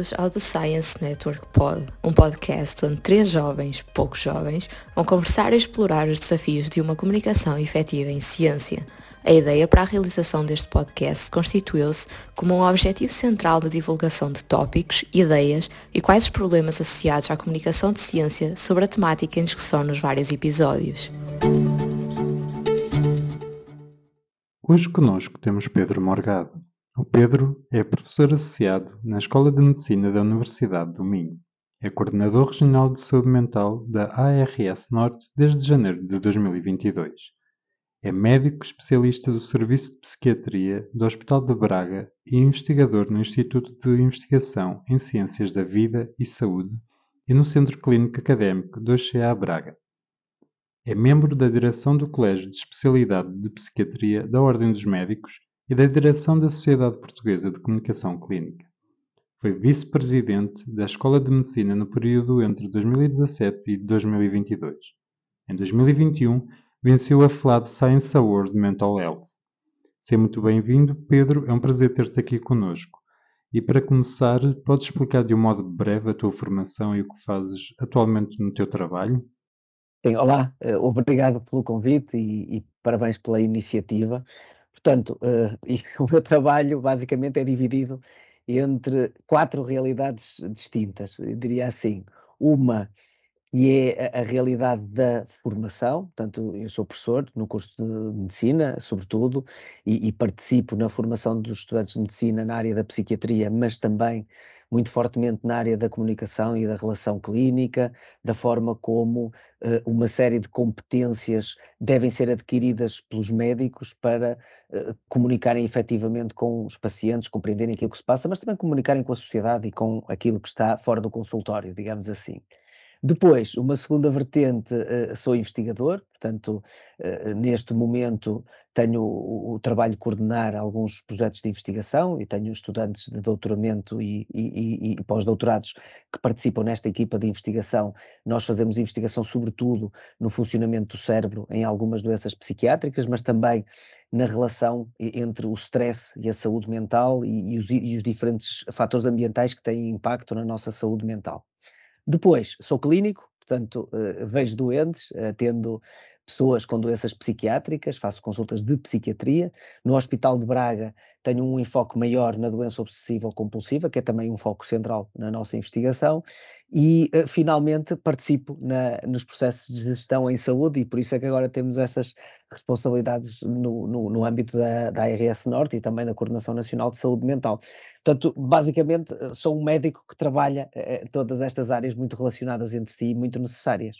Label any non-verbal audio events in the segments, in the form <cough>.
bem-vindos ao The Science Network Pod, um podcast onde três jovens, poucos jovens, vão conversar e explorar os desafios de uma comunicação efetiva em ciência. A ideia para a realização deste podcast constituiu-se como um objetivo central da divulgação de tópicos, ideias e quais os problemas associados à comunicação de ciência sobre a temática em discussão nos vários episódios. Hoje conosco temos Pedro Morgado. O Pedro é professor associado na Escola de Medicina da Universidade do Minho. É coordenador regional de saúde mental da ARS Norte desde janeiro de 2022. É médico especialista do Serviço de Psiquiatria do Hospital de Braga e investigador no Instituto de Investigação em Ciências da Vida e Saúde e no Centro Clínico Académico do OCA Braga. É membro da direção do Colégio de Especialidade de Psiquiatria da Ordem dos Médicos e da direção da Sociedade Portuguesa de Comunicação Clínica. Foi vice-presidente da Escola de Medicina no período entre 2017 e 2022. Em 2021, venceu a FLAD Science Award Mental Health. Seja muito bem-vindo, Pedro. É um prazer ter-te aqui conosco. E para começar, podes explicar de um modo breve a tua formação e o que fazes atualmente no teu trabalho? Sim, olá, eh, obrigado pelo convite e, e parabéns pela iniciativa. Portanto, uh, <laughs> o meu trabalho basicamente é dividido entre quatro realidades distintas, eu diria assim. Uma que é a, a, realidade da formação, portanto, eu sou professor no curso de medicina, sobretudo, e, e participo na formação dos estudantes de medicina na área da psiquiatria, mas também muito fortemente na área da comunicação e da relação clínica, da forma como uh, uma série de competências devem ser adquiridas pelos médicos para uh, comunicarem efetivamente com os pacientes, compreenderem aquilo que se passa, mas também comunicarem com a sociedade e com aquilo que está fora do consultório, digamos assim. Depois, uma segunda vertente, uh, sou investigador, portanto, uh, neste momento tenho o, trabalho de coordenar alguns projetos de investigação e tenho estudantes de doutoramento e, e, e pós-doutorados que participam nesta equipa de investigação. Nós fazemos investigação, sobretudo, no funcionamento do cérebro em algumas doenças psiquiátricas, mas também na relação entre o stress e a saúde mental e, os, e os diferentes fatores ambientais que têm impacto na nossa saúde mental. Depois, sou clínico, portanto, uh, vejo doentes, atendo pessoas com doenças psiquiátricas, faço consultas de psiquiatria. No Hospital de Braga tenho um enfoque maior na doença obsessiva ou compulsiva, que é também um foco central na nossa investigação. E, uh, finalmente, participo na, nos processos de gestão em saúde e por isso é que agora temos essas responsabilidades no, no, no âmbito da, da ARS Norte e também da Coordenação Nacional de Saúde Mental. Portanto, basicamente, eh, sou um médico que trabalha uh, todas estas áreas muito relacionadas entre si e muito necessárias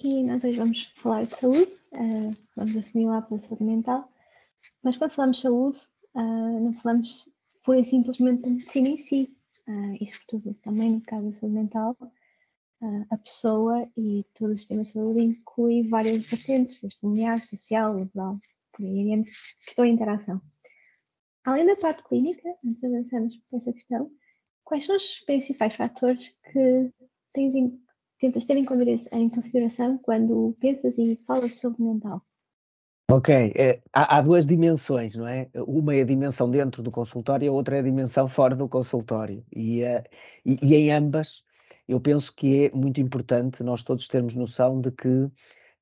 e nós hoje vamos falar de saúde, uh, vamos assimilar pela saúde mental, mas quando falamos de saúde, não falamos pura e simplesmente da medicina em si, uh, e sobretudo também no caso da saúde mental, a pessoa e todo o sistema de saúde inclui várias vertentes, desde familiar, social, laboral, por aí que estão em interação. Além da parte clínica, antes de avançarmos para essa questão, quais são os principais fatores que tens em tentas ter em consideração quando pensas e falas sobre mental? Ok, é, há, há, duas dimensões, não é? Uma é a dimensão dentro do consultório, e a outra é a dimensão fora do consultório. E, uh, e, e, em ambas, eu penso que é muito importante nós todos termos noção de que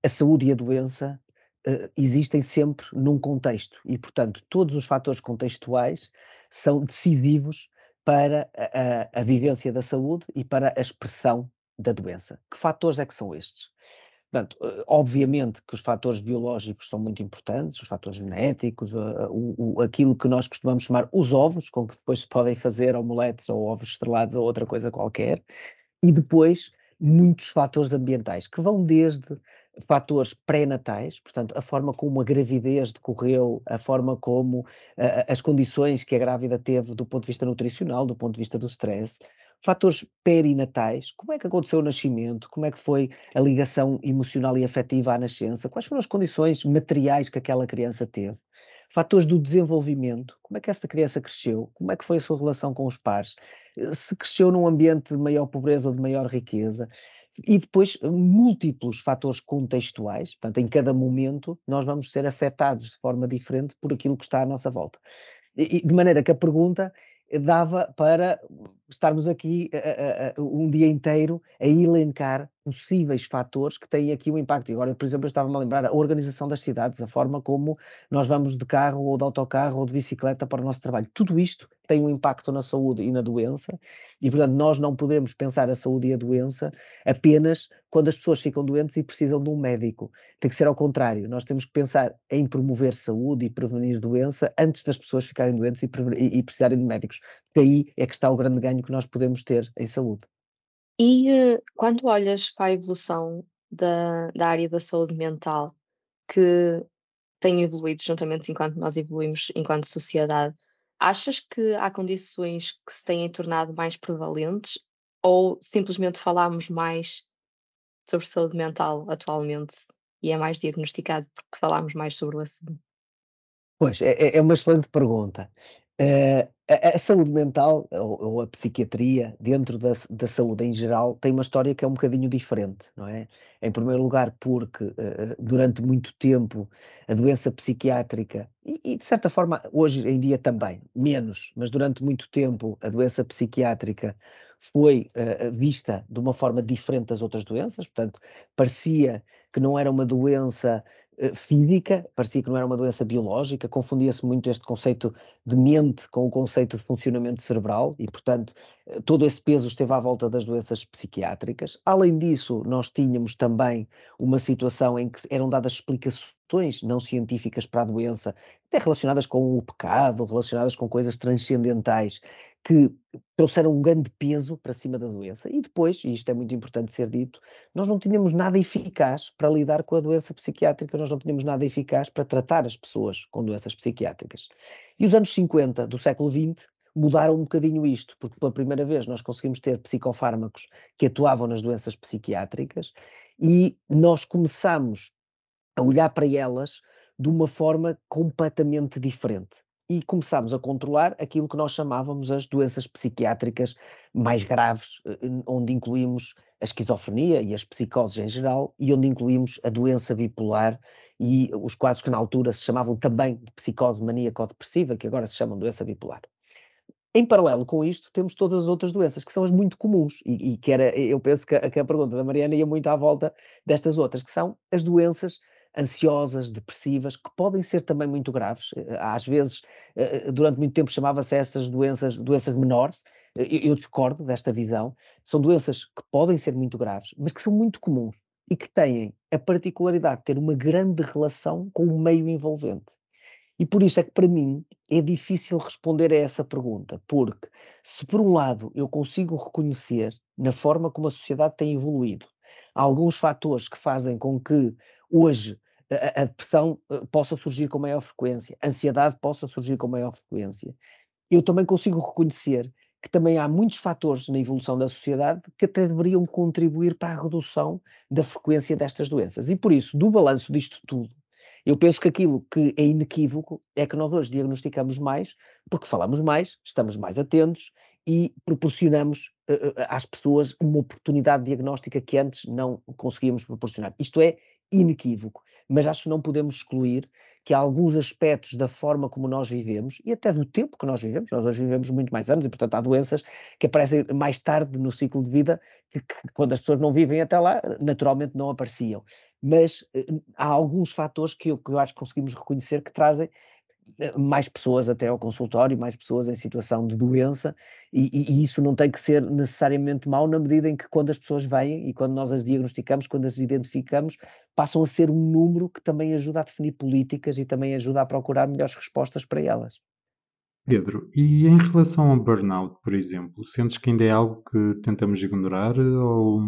a saúde e a doença uh, existem sempre num contexto e, portanto, todos os fatores contextuais são decisivos para a, a, a vivência da saúde e para a expressão da doença. Que fatores é que são estes? Portanto, eh, obviamente que os fatores biológicos são muito importantes, os fatores genéticos, uh, o, o, aquilo que nós costumamos chamar os ovos, com que depois se podem fazer omeletes ou ovos estrelados ou outra coisa qualquer, e depois muitos fatores ambientais, que vão desde fatores pré-natais, portanto, a forma como a gravidez decorreu, a forma como as condições que a grávida teve do ponto de vista nutricional, do ponto de vista do stress, fatores perinatais, como é que aconteceu o nascimento, como é que foi a ligação emocional e afetiva à nascença, quais foram as condições materiais que aquela criança teve, fatores do desenvolvimento, como é que essa criança cresceu, como é que foi a sua relação com os pares, se cresceu num ambiente de maior pobreza ou de maior riqueza, e depois múltiplos fatores contextuais, portanto, em cada momento nós vamos ser afetados de forma diferente por aquilo que está à nossa volta. E, de maneira que a pergunta dava para estarmos aqui uh, uh, um dia inteiro a elencar possíveis fatores que têm aqui um impacto. E agora, por exemplo, eu estava-me a lembrar a organização das cidades, a forma como nós vamos de carro ou de autocarro ou de bicicleta para o nosso trabalho. Tudo isto tem um impacto na saúde e na doença, e portanto nós não podemos pensar a saúde e a doença apenas quando as pessoas ficam doentes e precisam de um médico. Tem que ser ao contrário. Nós temos que pensar em promover saúde e prevenir doença antes das pessoas ficarem doentes e, e, e precisarem de médicos. Daí é que está o grande ganho que nós podemos ter em saúde. E quando olhas para a evolução da, da área da saúde mental, que tem evoluído juntamente enquanto nós evoluímos enquanto sociedade, achas que há condições que se têm tornado mais prevalentes ou simplesmente falamos mais sobre saúde mental atualmente e é mais diagnosticado porque falamos mais sobre o assunto? Pois, é, é uma excelente pergunta. Uh, a, a, saúde mental ou, ou, a psiquiatria dentro da, da, saúde em geral tem uma história que é um bocadinho diferente, não é? Em primeiro lugar porque uh, durante muito tempo a doença psiquiátrica e, e, de certa forma hoje em dia também, menos, mas durante muito tempo a doença psiquiátrica foi uh, vista de uma forma diferente das outras doenças, portanto parecia que não era uma doença física, parecia que não era uma doença biológica, confundia-se muito este conceito de mente com o conceito de funcionamento cerebral e, portanto, eh, todo esse peso esteve à volta das doenças psiquiátricas. Além disso, nós tínhamos também uma situação em que eram dadas explicações não científicas para a doença, até relacionadas com o pecado, relacionadas com coisas transcendentais, que trouxeram um grande peso para cima da doença. E depois, e isto é muito importante ser dito, nós não tínhamos nada eficaz para lidar com a doença psiquiátrica, nós não tínhamos nada eficaz para tratar as pessoas com doenças psiquiátricas. E os anos 50 do século XX mudaram um bocadinho isto, porque pela primeira vez nós conseguimos ter psicofármacos que atuavam nas doenças psiquiátricas e nós começamos a olhar para elas de uma forma completamente diferente e começámos a controlar aquilo que nós chamávamos as doenças psiquiátricas mais graves, eh, onde incluímos a esquizofrenia e as psicoses em geral, e onde incluímos a doença bipolar e os quadros que na altura se chamavam também de psicose maníaco-depressiva, que agora se chamam doença bipolar. Em paralelo com isto, temos todas as outras doenças, que são as muito comuns, e, e que era, eu penso que a, que a pergunta da Mariana ia muito à volta destas outras, que são as doenças ansiosas, depressivas, que podem ser também muito graves. Eh, às vezes, eh, eh, durante muito tempo chamava-se essas doenças doenças menores. Eu discordo desta visão. São doenças que podem ser muito graves, mas que são muito comuns e que têm a particularidade de ter uma grande relação com o meio envolvente. E por isso é que, para mim, é difícil responder a essa pergunta, porque se por um lado eu consigo reconhecer na forma como a sociedade tem evoluído alguns fatores que fazem com que hoje a, depressão eh, possa surgir com maior frequência, a ansiedade possa surgir com maior frequência. Eu também consigo reconhecer que também há muitos fatores na evolução da sociedade que até deveriam contribuir para a redução da frequência destas doenças. E por isso, do balanço disto tudo, eu penso que aquilo que é inequívoco é que nós hoje diagnosticamos mais porque falamos mais, estamos mais atentos e proporcionamos uh, às pessoas uma oportunidade diagnóstica que antes não conseguíamos proporcionar. Isto é inequívoco, mas acho que não podemos excluir que alguns aspectos da forma como nós vivemos e até do tempo que nós vivemos, nós hoje vivemos muito mais anos e, portanto, há doenças que aparecem mais tarde no ciclo de vida, que, que quando as pessoas não vivem até lá, naturalmente não apareciam. Mas uh, há alguns fatores que eu, que eu acho que conseguimos reconhecer que trazem mais pessoas até ao consultório, mais pessoas em situação de doença, e, e, isso não tem que ser necessariamente mau na medida em que quando as pessoas vêm e quando nós as diagnosticamos, quando as identificamos, passam a ser um número que também ajuda a definir políticas e também ajuda a procurar melhores respostas para elas. Pedro, e em relação ao burnout, por exemplo, sentes que ainda é algo que tentamos ignorar ou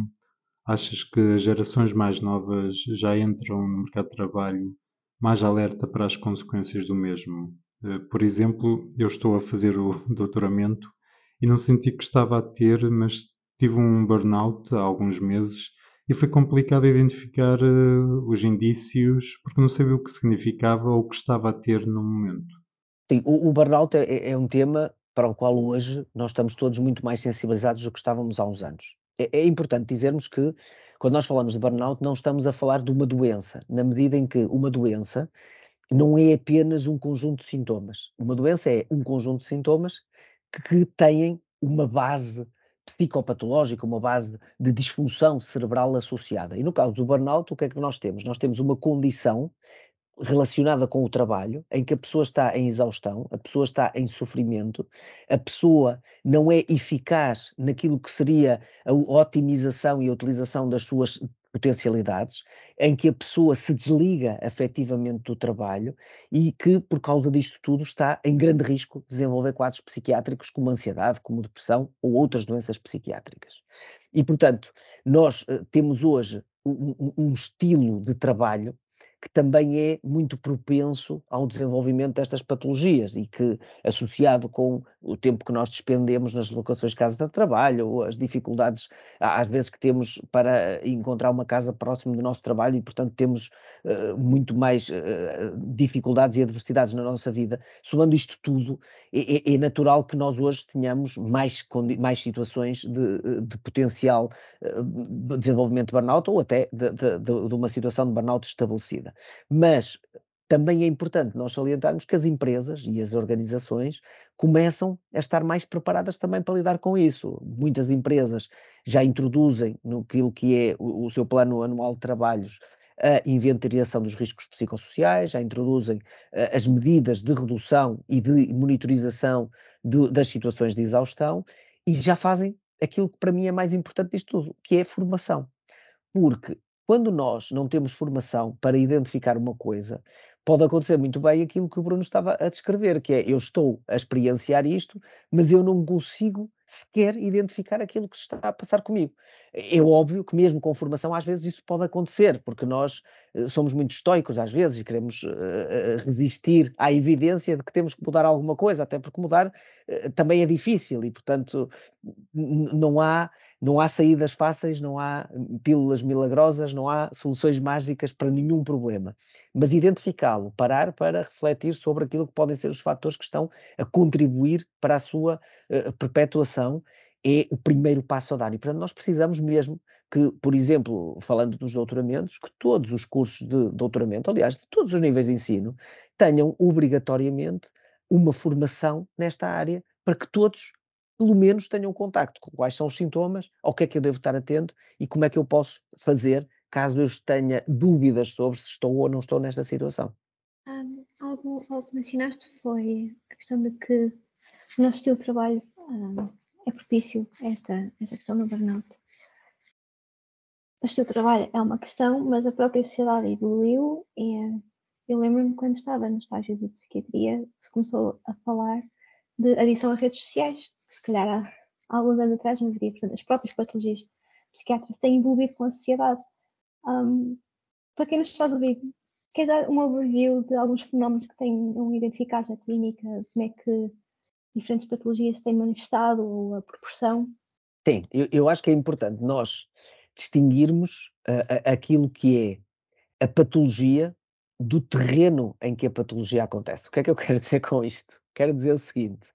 achas que as gerações mais novas já entram no mercado de trabalho mais alerta para as consequências do mesmo. Eh, por exemplo, eu estou a fazer o <laughs> doutoramento e não senti que estava a ter, mas tive um burnout há alguns meses e foi complicado identificar uh, os indícios porque não sabia o que significava ou o que estava a ter no momento. Sim, o, o burnout é, é, um tema para o qual hoje nós estamos todos muito mais sensibilizados do que estávamos há uns anos. É, é importante dizermos que quando nós falamos de burnout, não estamos a falar de uma doença, na medida em que uma doença não é apenas um conjunto de sintomas. Uma doença é um conjunto de sintomas que têm uma base psicopatológica, uma base de disfunção cerebral associada. E no caso do burnout, o que é que nós temos? Nós temos uma condição relacionada com o trabalho, em que a pessoa está em exaustão, a pessoa está em sofrimento, a pessoa não é eficaz naquilo que seria a otimização e a utilização das suas potencialidades, em que a pessoa se desliga afetivamente do trabalho e que, por causa disto tudo, está em grande risco de desenvolver quadros psiquiátricos como ansiedade, como depressão ou outras doenças psiquiátricas. E, portanto, nós uh, temos hoje um, um, estilo de trabalho que também é muito propenso ao desenvolvimento destas patologias e que, associado com o tempo que nós despendemos nas locações de casa de trabalho, ou as dificuldades, às vezes, que temos para encontrar uma casa próxima do nosso trabalho e, portanto, temos uh, muito mais uh, dificuldades e adversidades na nossa vida, somando isto tudo, é, é, é natural que nós hoje tenhamos mais, mais situações de, de potencial uh, desenvolvimento de burnout ou até de, de, de uma situação de burnout estabelecida. Mas também é importante nós salientarmos que as empresas e as organizações começam a estar mais preparadas também para lidar com isso. Muitas empresas já introduzem no que é o, o seu plano anual de trabalhos a inventariação dos riscos psicossociais, já introduzem uh, as medidas de redução e de monitorização de, das situações de exaustão e já fazem aquilo que para mim é mais importante disto tudo, que é a formação. Porque quando nós não temos formação para identificar uma coisa, pode acontecer muito bem aquilo que o Bruno estava a descrever, que é eu estou a experienciar isto, mas eu não consigo sequer identificar aquilo que está a passar comigo. É óbvio que mesmo com formação às vezes isso pode acontecer, porque nós eh, somos muito estoicos às vezes e queremos uh, resistir à evidência de que temos que mudar alguma coisa, até porque mudar também é difícil e portanto não há não há saídas fáceis, não há pílulas milagrosas, não há soluções mágicas para nenhum problema. Mas identificá-lo, parar para refletir sobre aquilo que podem ser os fatores que estão a contribuir para a sua uh, perpetuação é o primeiro passo a dar. E, portanto, nós precisamos mesmo que, por exemplo, falando dos doutoramentos, que todos os cursos de doutoramento, aliás, de todos os níveis de ensino, tenham obrigatoriamente uma formação nesta área para que todos pelo menos tenham contacto com quais são os sintomas, ao que é que eu devo estar atento e como é que eu posso fazer caso eu tenha dúvidas sobre se estou ou não estou nesta situação. Um, algo, algo que mencionaste foi a questão de que o nosso estilo de trabalho um, é propício a esta, esta questão do burnout. O estilo de trabalho é uma questão, mas a própria sociedade evoluiu e eu lembro-me quando estava no estágio de psiquiatria se começou a falar de adição a redes sociais se calhar há, alguns anos atrás não viria. Portanto, as próprias patologias psiquiátricas têm envolvido com a sociedade. Um, para quem nos estás a ouvir, queres dar um overview de alguns fenómenos que tenham identificados na clínica? Como é que diferentes patologias se têm manifestado ou a proporção? Sim, eu, eu acho que é importante nós distinguirmos uh, aquilo que é a patologia do terreno em que a patologia acontece. O que é que eu quero dizer com isto? Quero dizer o seguinte: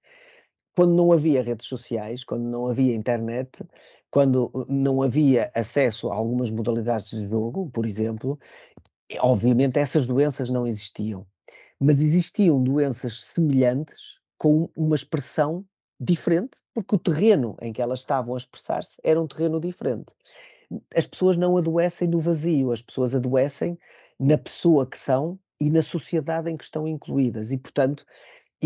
quando não havia redes sociais, quando não havia internet, quando uh, não havia acesso a algumas modalidades de jogo, por exemplo, obviamente essas doenças não existiam. Mas existiam doenças semelhantes com uma expressão diferente, porque o terreno em que elas estavam a expressar-se era um terreno diferente. As pessoas não adoecem no vazio, as pessoas adoecem na pessoa que são e na sociedade em que estão incluídas. E, portanto,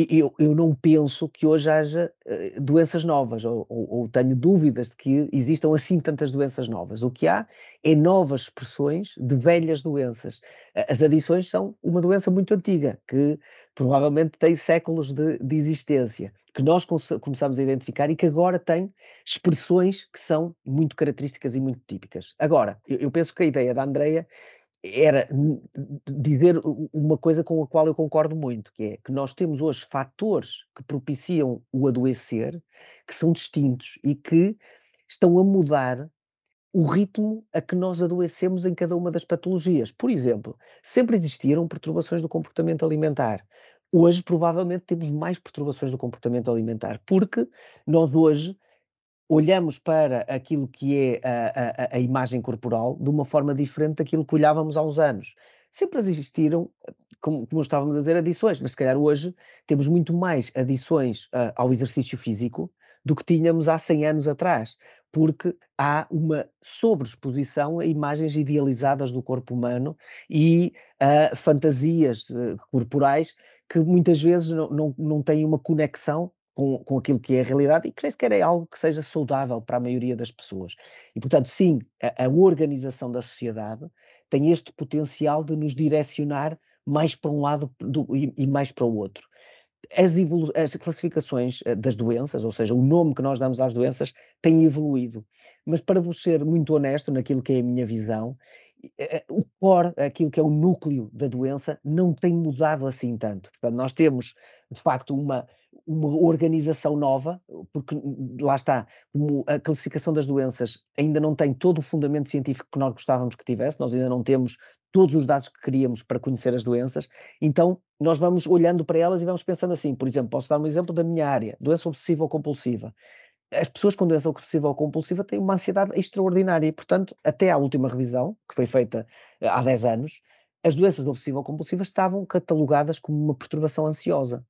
eu, eu não penso que hoje haja uh, doenças novas, ou, ou, ou, tenho dúvidas de que existam assim tantas doenças novas. O que há é novas expressões de velhas doenças. As adições são uma doença muito antiga, que provavelmente tem séculos de, de existência, que nós começamos a identificar e que agora tem expressões que são muito características e muito típicas. Agora, eu, eu penso que a ideia da Andrea era dizer uma coisa com a qual eu concordo muito, que é que nós temos hoje fatores que propiciam o adoecer, que são distintos e que estão a mudar o ritmo a que nós adoecemos em cada uma das patologias. Por exemplo, sempre existiram perturbações do comportamento alimentar. Hoje, provavelmente, temos mais perturbações do comportamento alimentar, porque nós hoje olhamos para aquilo que é a, a, a, imagem corporal de uma forma diferente daquilo que olhávamos há uns anos. Sempre existiram como, como estávamos a dizer, adições, mas se calhar hoje temos muito mais adições uh, ao exercício físico do que tínhamos há 100 anos atrás, porque há uma sobreexposição a imagens idealizadas do corpo humano e a fantasias uh, corporais que muitas vezes não, não, não têm uma conexão com, com aquilo que é a realidade e que nem sequer é algo que seja saudável para a maioria das pessoas. E, portanto, sim, a, a organização da sociedade tem este potencial de nos direcionar mais para um lado do, e, e, mais para o outro. As, as, classificações eh, das doenças, ou seja, o nome que nós damos às doenças, tem evoluído. Mas para vos ser muito honesto naquilo que é a minha visão, eh, eh, o core, aquilo que é o núcleo da doença, não tem mudado assim tanto. Portanto, nós temos, de facto, uma, uma organização nova, porque lá está, como a classificação das doenças ainda não tem todo o fundamento científico que nós gostávamos que tivesse, nós ainda não temos todos os dados que queríamos para conhecer as doenças, então nós vamos olhando para elas e vamos pensando assim, por exemplo, posso dar um exemplo da minha área, doença obsessiva ou compulsiva. As pessoas com doença obsessiva ou compulsiva têm uma ansiedade extraordinária e, portanto, até à última revisão, que foi feita eh, há 10 anos, as doenças obsessiva ou compulsivas estavam catalogadas como uma perturbação ansiosa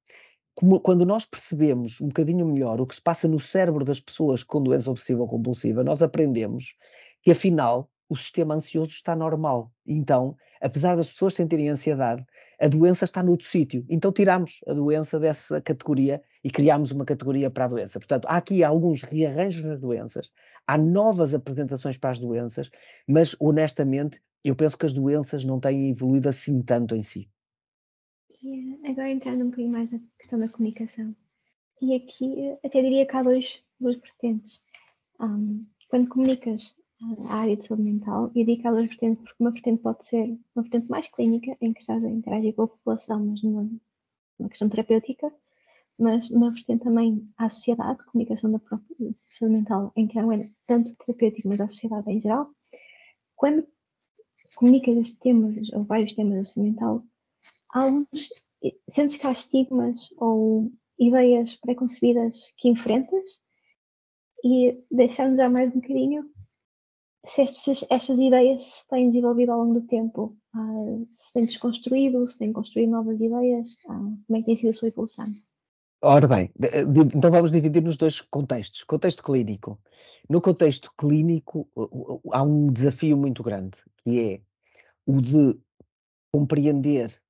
como, quando nós percebemos um bocadinho melhor o que se passa no cérebro das pessoas com doença obsessiva compulsiva, nós aprendemos que afinal o sistema ansioso está normal. Então, apesar das pessoas sentirem ansiedade, a doença está no outro sítio. Então tiramos a doença dessa categoria e criamos uma categoria para a doença. Portanto, há aqui alguns rearranjos nas doenças, há novas apresentações para as doenças, mas honestamente eu penso que as doenças não têm evoluído assim tanto em si. E agora entrando um bocadinho mais na questão da comunicação. E aqui até diria que há dois, duas vertentes. Um, quando comunicas a área de saúde mental, eu digo que há duas vertentes, porque uma vertente pode ser uma vertente mais clínica, em que estás a interagir com a população, mas numa, numa questão terapêutica, mas uma vertente também à sociedade, comunicação da própria saúde mental, em que não é tanto terapêutico, mas à sociedade em geral. Quando comunicas estes temas, ou vários temas da saúde mental, alguns sentes que há estigmas ou ideias preconcebidas que enfrentas e deixando já mais um bocadinho se estas, estas ideias se têm desenvolvido ao longo do tempo, uh, se têm desconstruído, se têm construído novas ideias, uh, como é que tem sido a sua evolução? Ora bem, então vamos dividir nos dois contextos. Contexto clínico. No contexto clínico há um desafio muito grande, que é o de compreender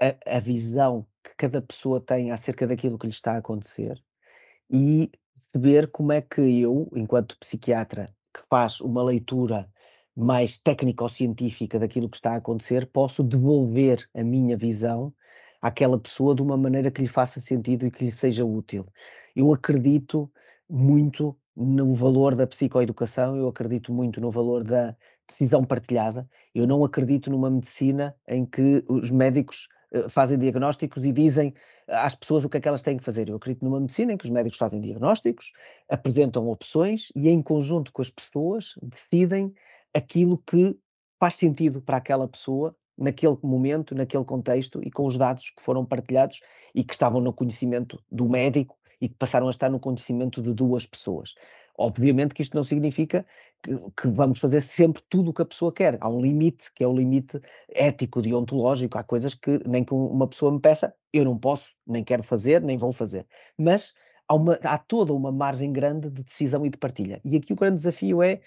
a, a, visão que cada pessoa tem acerca daquilo que lhe está a acontecer e perceber como é que eu, enquanto psiquiatra, que faz uma leitura mais técnico-científica daquilo que está a acontecer, posso devolver a minha visão àquela pessoa de uma maneira que lhe faça sentido e que lhe seja útil. Eu acredito muito no valor da psicoeducação, eu acredito muito no valor da decisão partilhada. Eu não acredito numa medicina em que os médicos eh, fazem diagnósticos e dizem às pessoas o que é que elas têm que fazer. Eu acredito numa medicina em que os médicos fazem diagnósticos, apresentam opções e, em conjunto com as pessoas, decidem aquilo que faz sentido para aquela pessoa naquele momento, naquele contexto e com os dados que foram partilhados e que estavam no conhecimento do médico e que passaram a estar no conhecimento de duas pessoas. Obviamente que isto não significa que, que, vamos fazer sempre tudo o que a pessoa quer. Há um limite, que é o limite ético, deontológico. Há coisas que nem que uma pessoa me peça, eu não posso, nem quero fazer, nem vou fazer. Mas há, uma, há toda uma margem grande de decisão e de partilha. E aqui o grande desafio é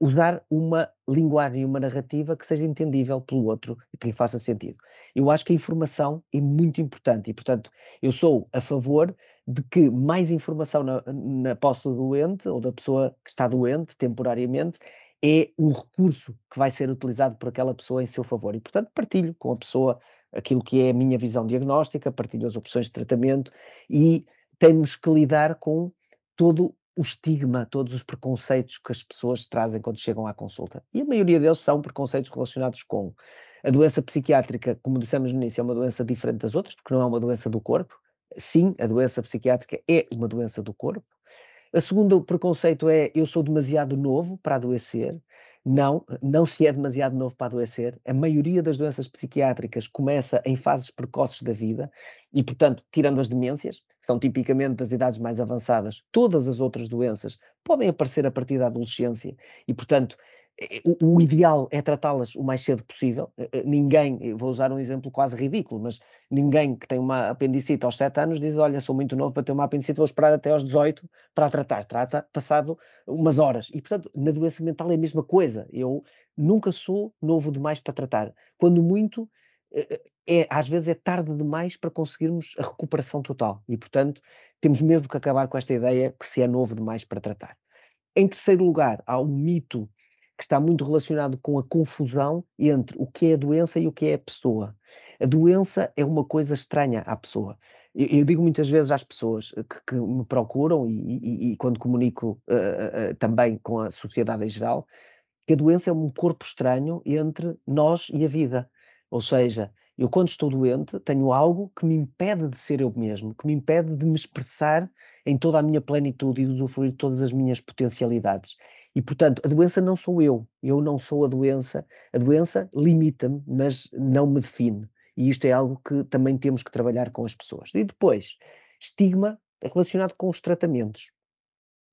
usar uma linguagem e uma narrativa que seja entendível pelo outro e que lhe faça sentido. Eu acho que a informação é muito importante e, portanto, eu sou a favor de que mais informação na, na posse do doente ou da pessoa que está doente temporariamente é um recurso que vai ser utilizado por aquela pessoa em seu favor. E, portanto, partilho com a pessoa aquilo que é a minha visão diagnóstica, partilho as opções de tratamento e temos que lidar com todo o estigma, todos os preconceitos que as pessoas trazem quando chegam à consulta. E a maioria deles são preconceitos relacionados com a doença psiquiátrica, como dissemos no início, é uma doença diferente das outras, porque não é uma doença do corpo. Sim, a doença psiquiátrica é uma doença do corpo. A segundo preconceito é eu sou demasiado novo para adoecer. Não, não se é demasiado novo para adoecer. A maioria das doenças psiquiátricas começa em fases precoces da vida e, portanto, tirando as demências, são tipicamente das idades mais avançadas, todas as outras doenças podem aparecer a partir da adolescência e, portanto, o, o ideal é tratá-las o mais cedo possível. Ninguém, vou usar um exemplo quase ridículo, mas ninguém que tem uma apendicite aos 7 anos diz: Olha, sou muito novo para ter uma apendicite, vou esperar até aos 18 para a tratar. Trata passado umas horas. E, portanto, na doença mental é a mesma coisa. Eu nunca sou novo demais para tratar. Quando muito, é, às vezes é tarde demais para conseguirmos a recuperação total. E, portanto, temos mesmo que acabar com esta ideia que se é novo demais para tratar. Em terceiro lugar, há um mito que está muito relacionado com a confusão entre o que é a doença e o que é a pessoa. A doença é uma coisa estranha à pessoa. Eu, eu digo muitas vezes às pessoas que, que me procuram e, e, e quando comunico uh, uh, também com a sociedade em geral, que a doença é um corpo estranho entre nós e a vida. Ou seja, eu quando estou doente tenho algo que me impede de ser eu mesmo, que me impede de me expressar em toda a minha plenitude e de usufruir de todas as minhas potencialidades. E, portanto, a doença não sou eu, eu não sou a doença. A doença limita-me, mas não me define. E isto é algo que também temos que trabalhar com as pessoas. E depois, estigma relacionado com os tratamentos.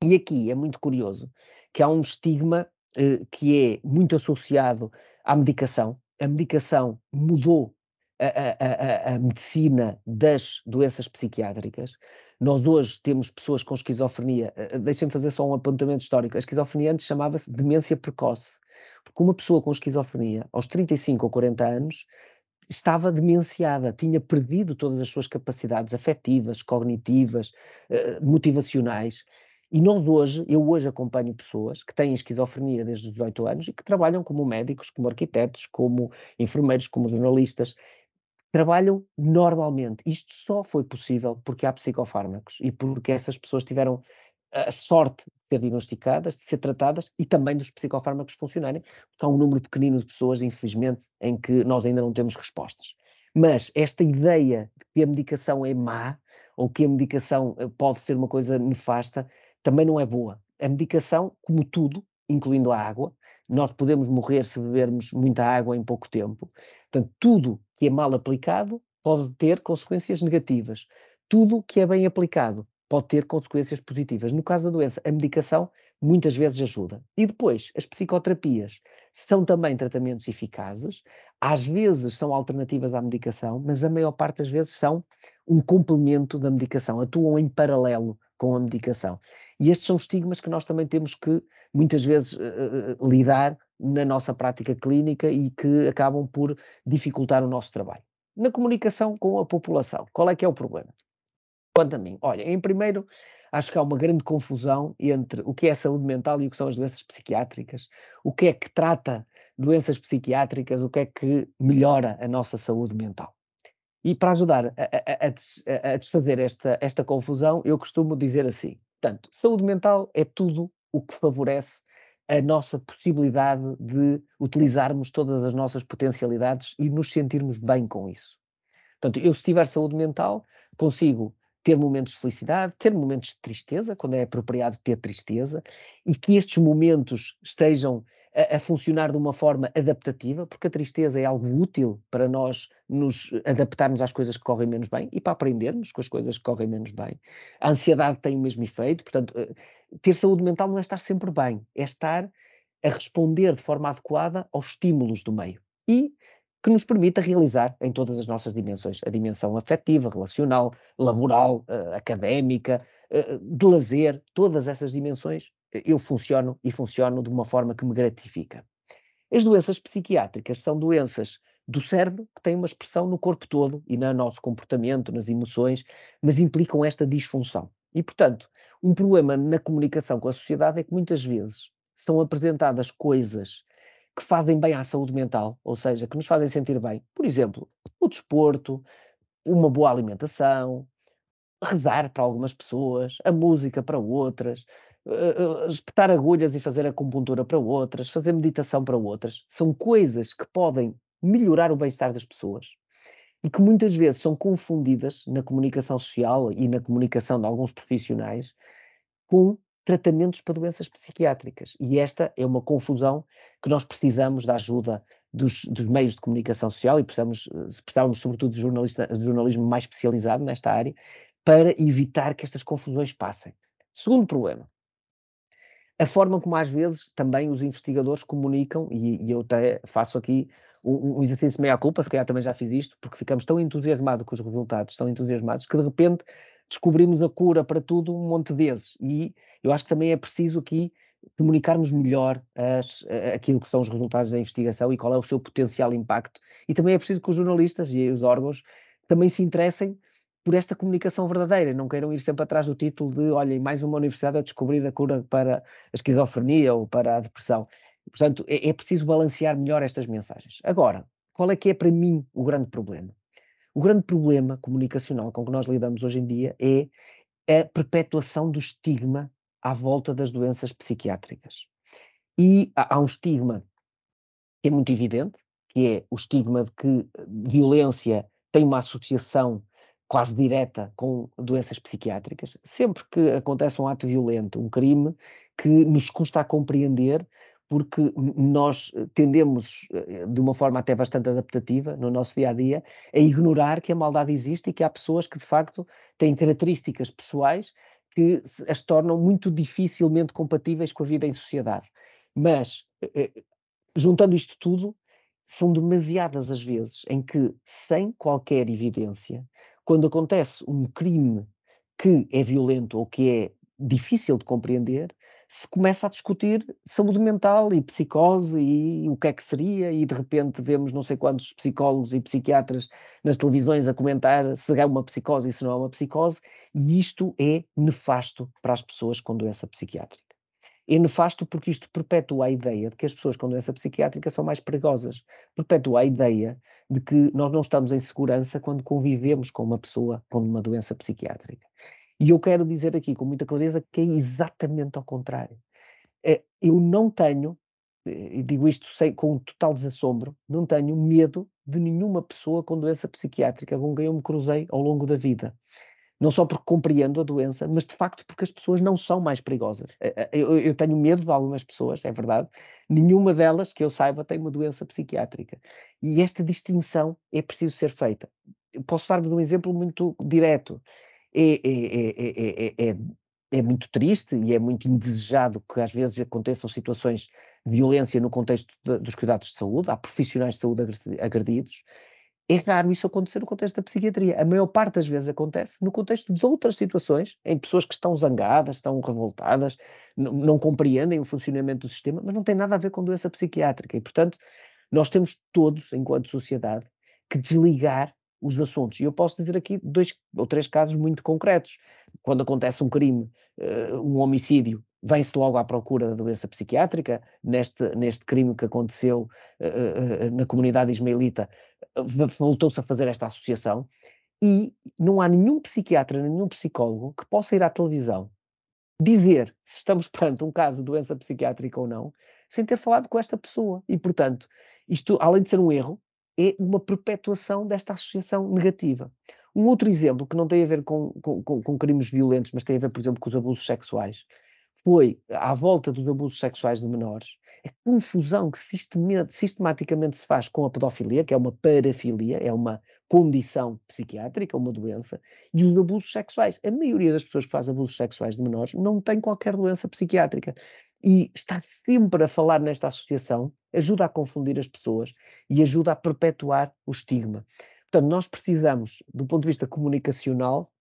E aqui é muito curioso que há um estigma eh, que é muito associado à medicação. A medicação mudou a, a, a, a, medicina das doenças psiquiátricas. Nós hoje temos pessoas com esquizofrenia. Eh, eh, deixem-me fazer só um apontamento histórico. A esquizofrenia antes chamava-se demência precoce. Porque uma pessoa com esquizofrenia, aos 35 ou 40 anos, estava demenciada, tinha perdido todas as suas capacidades afetivas, cognitivas, eh, motivacionais. E nós hoje, eu hoje acompanho pessoas que têm esquizofrenia desde os 18 anos e que trabalham como médicos, como arquitetos, como enfermeiros, como jornalistas trabalham normalmente. Isto só foi possível porque há psicofármacos e porque essas pessoas tiveram a sorte de ser diagnosticadas, de ser tratadas e também dos psicofármacos funcionarem, porque há um número pequenino de pessoas, infelizmente, em que nós ainda não temos respostas. Mas esta ideia de que a medicação é má ou que a medicação eh, pode ser uma coisa nefasta também não é boa. A medicação, como tudo, incluindo a água, nós podemos morrer se bebermos muita água em pouco tempo. Portanto, tudo que é mal aplicado pode ter consequências negativas. Tudo que é bem aplicado pode ter consequências positivas. No caso da doença, a medicação muitas vezes ajuda. E depois, as psicoterapias são também tratamentos eficazes, às vezes são alternativas à medicação, mas a maior parte das vezes são um complemento da medicação, atuam em paralelo com a medicação. E estes são estigmas que nós também temos que, muitas vezes, uh, lidar na nossa prática clínica e que acabam por dificultar o nosso trabalho. Na comunicação com a população, qual é que é o problema? Quanto a mim, olha, em primeiro, acho que há uma grande confusão entre o que é saúde mental e o que são as doenças psiquiátricas, o que é que trata doenças psiquiátricas, o que é que melhora a nossa saúde mental. E para ajudar a, a, a, desfazer esta, esta confusão, eu costumo dizer assim: portanto, saúde mental é tudo o que favorece a nossa possibilidade de utilizarmos todas as nossas potencialidades e nos sentirmos bem com isso. Portanto, eu se tiver saúde mental, consigo ter momentos de felicidade, ter momentos de tristeza, quando é apropriado ter tristeza, e que estes momentos estejam a, a, funcionar de uma forma adaptativa, porque a tristeza é algo útil para nós nos adaptarmos às coisas que correm menos bem e para aprendermos com as coisas que correm menos bem. A ansiedade tem o mesmo efeito, portanto, eh, ter saúde mental não é estar sempre bem, é estar a responder de forma adequada aos estímulos do meio. E que nos permita realizar em todas as nossas dimensões, a dimensão afetiva, relacional, laboral, uh, académica, uh, de lazer, todas essas dimensões, eu funciono e funciono de uma forma que me gratifica. As doenças psiquiátricas são doenças do cérebro que têm uma expressão no corpo todo e no nosso comportamento, nas emoções, mas implicam esta disfunção. E, portanto, um problema na comunicação com a sociedade é que muitas vezes são apresentadas coisas que fazem bem à saúde mental, ou seja, que nos fazem sentir bem. Por exemplo, o desporto, uma boa alimentação, rezar para algumas pessoas, a música para outras, uh, espetar agulhas e fazer acupuntura para outras, fazer meditação para outras. São coisas que podem melhorar o bem-estar das pessoas e que muitas vezes são confundidas na comunicação social e na comunicação de alguns profissionais com tratamentos para doenças psiquiátricas. E esta é uma confusão que nós precisamos da ajuda dos, dos meios de comunicação social e precisamos, eh, precisamos sobretudo, de, de jornalismo mais especializado nesta área para evitar que estas confusões passem. Segundo problema, a forma como às vezes também os investigadores comunicam, e, e eu até faço aqui um, um exercício meia-culpa, se calhar também já fiz isto, porque ficamos tão entusiasmados com os resultados, tão entusiasmados, que de repente descobrimos a cura para tudo um monte de vezes. E eu acho que também é preciso aqui comunicarmos melhor as, aquilo que são os resultados da investigação e qual é o seu potencial impacto. E também é preciso que os jornalistas e os órgãos também se interessem por esta comunicação verdadeira, não queiram ir sempre atrás do título de, olhem, mais uma universidade a descobrir a cura para a esquizofrenia ou para a depressão. Portanto, é, é preciso balancear melhor estas mensagens. Agora, qual é que é para mim o grande problema? O grande problema comunicacional com que nós lidamos hoje em dia é a perpetuação do estigma à volta das doenças psiquiátricas. E há, um estigma que é muito evidente, que é o estigma de que violência tem uma associação quase direta com doenças psiquiátricas. Sempre que acontece um ato violento, um crime, que nos custa a compreender, porque nós tendemos, eh, de uma forma até bastante adaptativa, no nosso dia a dia, a ignorar que a maldade existe e que há pessoas que, de facto, têm características pessoais que as tornam muito dificilmente compatíveis com a vida em sociedade. Mas, eh, eh, juntando isto tudo, são demasiadas as vezes em que, sem qualquer evidência, quando acontece um crime que é violento ou que é difícil de compreender, se começa a discutir saúde mental e psicose e o que é que seria, e de repente vemos não sei quantos psicólogos e psiquiatras nas televisões a comentar se é uma psicose e se não é uma psicose, e isto é nefasto para as pessoas com doença psiquiátrica. É nefasto porque isto perpetua a ideia de que as pessoas com doença psiquiátrica são mais perigosas. Perpetua a ideia de que nós não estamos em segurança quando convivemos com uma pessoa com uma doença psiquiátrica. E eu quero dizer aqui com muita clareza que é exatamente ao contrário. É, eu não tenho, e digo isto sem, com total desassombro, não tenho medo de nenhuma pessoa com doença psiquiátrica com quem eu me cruzei ao longo da vida não só porque compreendo a doença, mas de facto porque as pessoas não são mais perigosas. Eh, eh, eu, tenho medo de algumas pessoas, é verdade, nenhuma delas que eu saiba tem uma doença psiquiátrica. E esta distinção é preciso ser feita. Posso dar-vos um exemplo muito direto. É, é, é, é, muito triste e é muito indesejado que às vezes aconteçam situações de violência no contexto de, dos cuidados de saúde, há profissionais de saúde agredidos, é raro isso acontecer no contexto da psiquiatria. A maior parte das vezes acontece no contexto de outras situações, em pessoas que estão zangadas, estão revoltadas, não compreendem o funcionamento do sistema, mas não tem nada a ver com doença psiquiátrica. E, portanto, nós temos todos, enquanto sociedade, que desligar os assuntos. E eu posso dizer aqui dois ou três casos muito concretos. Quando acontece um crime, eh, um homicídio, vem-se logo à procura da doença psiquiátrica. Neste, neste crime que aconteceu uh, uh, na comunidade ismaelita, voltou-se a fazer esta associação. E não há nenhum psiquiatra, nenhum psicólogo que possa ir à televisão dizer se estamos <laughs> perante um caso de doença psiquiátrica ou não, sem ter falado com esta pessoa. E, portanto, isto, além de ser um erro, é uma perpetuação desta associação negativa. Um outro exemplo que não tem a ver com, com, com, crimes violentos, mas tem a ver, por exemplo, com os abusos sexuais, foi à volta dos abusos sexuais de menores, a confusão que sistematicamente se faz com a pedofilia, que é uma parafilia, é uma condição psiquiátrica, uma doença, e os abusos sexuais. A maioria das pessoas que faz abusos sexuais de menores não tem qualquer doença psiquiátrica. E estar sempre a falar nesta associação ajuda a confundir as pessoas e ajuda a perpetuar o estigma. Portanto, nós precisamos, do ponto de vista comunicacional,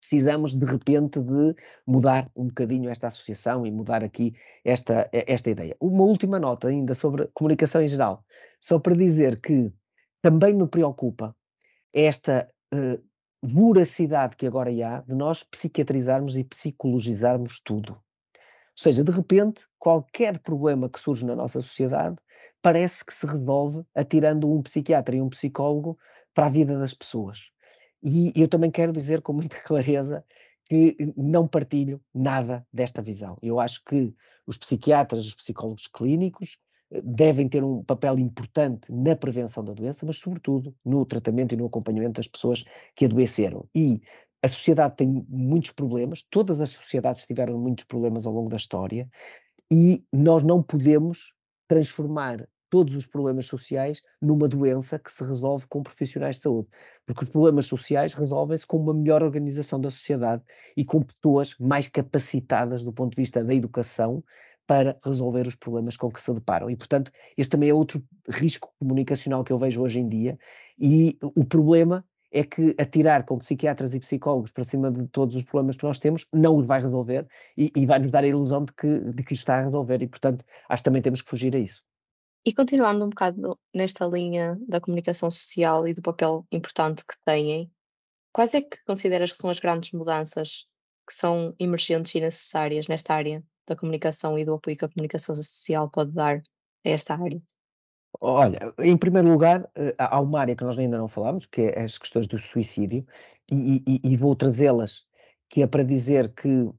precisamos de repente de mudar um bocadinho esta associação e mudar aqui esta, esta ideia. Uma última nota ainda sobre comunicação em geral, só para dizer que também me preocupa esta uh, voracidade que agora há de nós psiquiatrizarmos e psicologizarmos tudo. Ou seja, de repente, qualquer problema que surge na nossa sociedade parece que se resolve atirando um psiquiatra e um psicólogo para a vida das pessoas. E eu também quero dizer com muita <laughs> clareza que não partilho nada desta visão. Eu acho que os psiquiatras, os psicólogos clínicos eh, devem ter um papel importante na prevenção da doença, mas sobretudo no tratamento e no acompanhamento das pessoas que adoeceram. E a sociedade tem muitos problemas, todas as sociedades tiveram muitos problemas ao longo da história, e nós não podemos transformar todos os problemas sociais numa doença que se resolve com profissionais de saúde. Porque os problemas sociais resolvem-se com uma melhor organização da sociedade e com pessoas mais capacitadas do ponto de vista da educação para resolver os problemas com que se deparam. E, portanto, este também é outro risco comunicacional que eu vejo hoje em dia. E o problema é que atirar com psiquiatras e psicólogos para cima de todos os problemas que nós temos não os vai resolver e, e vai nos dar a ilusão de que, de que está a resolver. E, portanto, acho que também temos que fugir a isso. E continuando um bocado nesta linha da comunicação social e do papel importante que têm, quais é que consideras que são as grandes mudanças que são emergentes e necessárias nesta área da comunicação e do apoio que a comunicação social pode dar a esta área? Olha, em primeiro lugar, eh, há uma área que nós ainda não falámos, que é as questões do suicídio, e, e, e vou trazê-las, que é para dizer que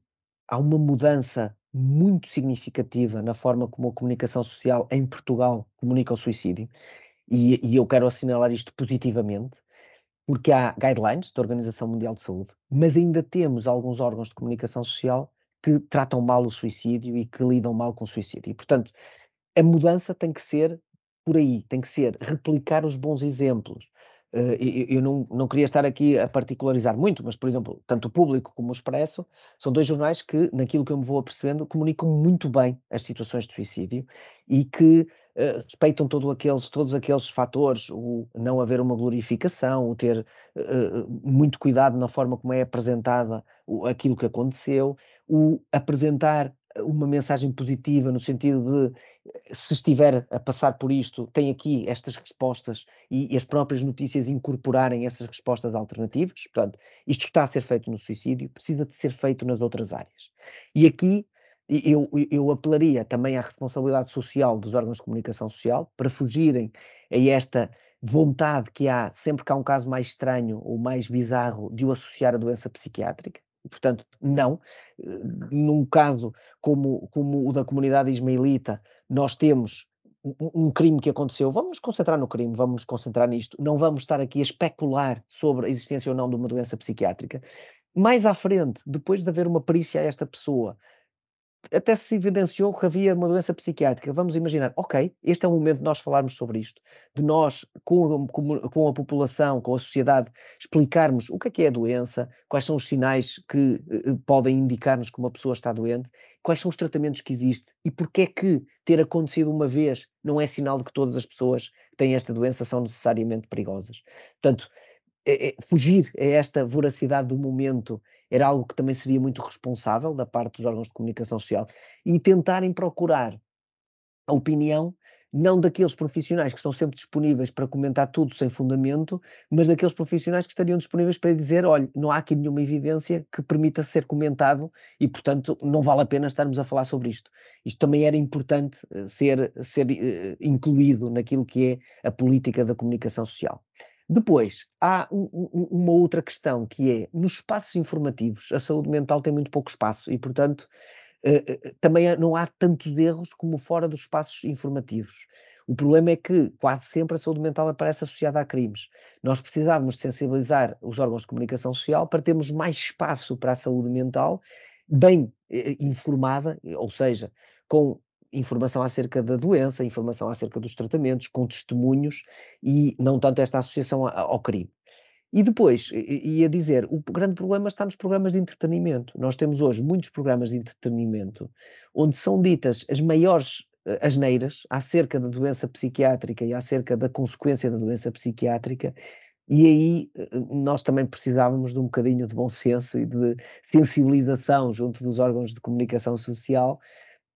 há uma mudança muito significativa na forma como a comunicação social em Portugal comunica o suicídio, e, e eu quero assinalar isto positivamente, porque há guidelines da Organização Mundial de Saúde, mas ainda temos alguns órgãos de comunicação social que tratam mal o suicídio e que lidam mal com o suicídio. E, portanto, a mudança tem que ser por aí, tem que ser replicar os bons exemplos. Uh, eu, não, não, queria estar aqui a particularizar muito, mas, por exemplo, tanto o Público como o Expresso são dois jornais que, naquilo que eu me vou apercebendo, comunicam muito bem as situações de suicídio e que uh, respeitam todo aqueles, todos aqueles fatores, o não haver uma glorificação, o ter uh, muito cuidado na forma como é apresentada aquilo que aconteceu, o apresentar uma mensagem positiva no sentido de se estiver a passar por isto, tem aqui estas respostas e, e, as próprias notícias incorporarem essas respostas alternativas. Portanto, isto está a ser feito no suicídio, precisa de ser feito nas outras áreas. E aqui eu, eu apelaria também à responsabilidade social dos órgãos de comunicação social para fugirem a esta vontade que há sempre que há um caso mais estranho ou mais bizarro de o associar à doença psiquiátrica portanto, não. Num caso como, como o da comunidade ismaelita, nós temos um, um crime que aconteceu, vamos nos concentrar no crime, vamos nos concentrar nisto, não vamos estar aqui a especular sobre a existência ou não de uma doença psiquiátrica. Mais à frente, depois de haver uma perícia a esta pessoa, até se evidenciou que havia uma doença psiquiátrica. Vamos imaginar, ok, este é o momento de nós falarmos sobre isto, de nós, com, com, com, a população, com a sociedade, explicarmos o que é que é a doença, quais são os sinais que uh, podem indicar-nos que uma pessoa está doente, quais são os tratamentos que existem e porque é que ter acontecido uma vez não é sinal de que todas as pessoas que têm esta doença são necessariamente perigosas. Portanto, é, é, fugir a esta voracidade do momento era algo que também seria muito responsável da parte dos órgãos de comunicação social e tentarem procurar a opinião não daqueles profissionais que estão sempre disponíveis para comentar tudo sem fundamento, mas daqueles profissionais que estariam disponíveis para dizer, olha, não há aqui nenhuma evidência que permita ser comentado e, portanto, não vale a pena estarmos a falar sobre isto. Isto também era importante eh, ser, ser uh, incluído naquilo que é a política da comunicação social. Depois, há um, um, uma outra questão que é, nos espaços informativos, a saúde mental tem muito pouco espaço e, portanto, uh, também não há tantos erros como fora dos espaços informativos. O problema é que quase sempre a saúde mental aparece associada a crimes. Nós precisávamos de sensibilizar os órgãos de comunicação social para termos mais espaço para a saúde mental, bem eh, informada, ou seja, com informação acerca da doença, informação acerca dos tratamentos, com testemunhos e não tanto esta associação ao crime. E depois, ia dizer, o grande problema está nos programas de entretenimento. Nós temos hoje muitos programas de entretenimento onde são ditas as maiores eh, asneiras acerca da doença psiquiátrica e acerca da consequência da doença psiquiátrica, e aí eh, nós também precisávamos de um bocadinho de bom senso e de sensibilização junto dos órgãos de comunicação social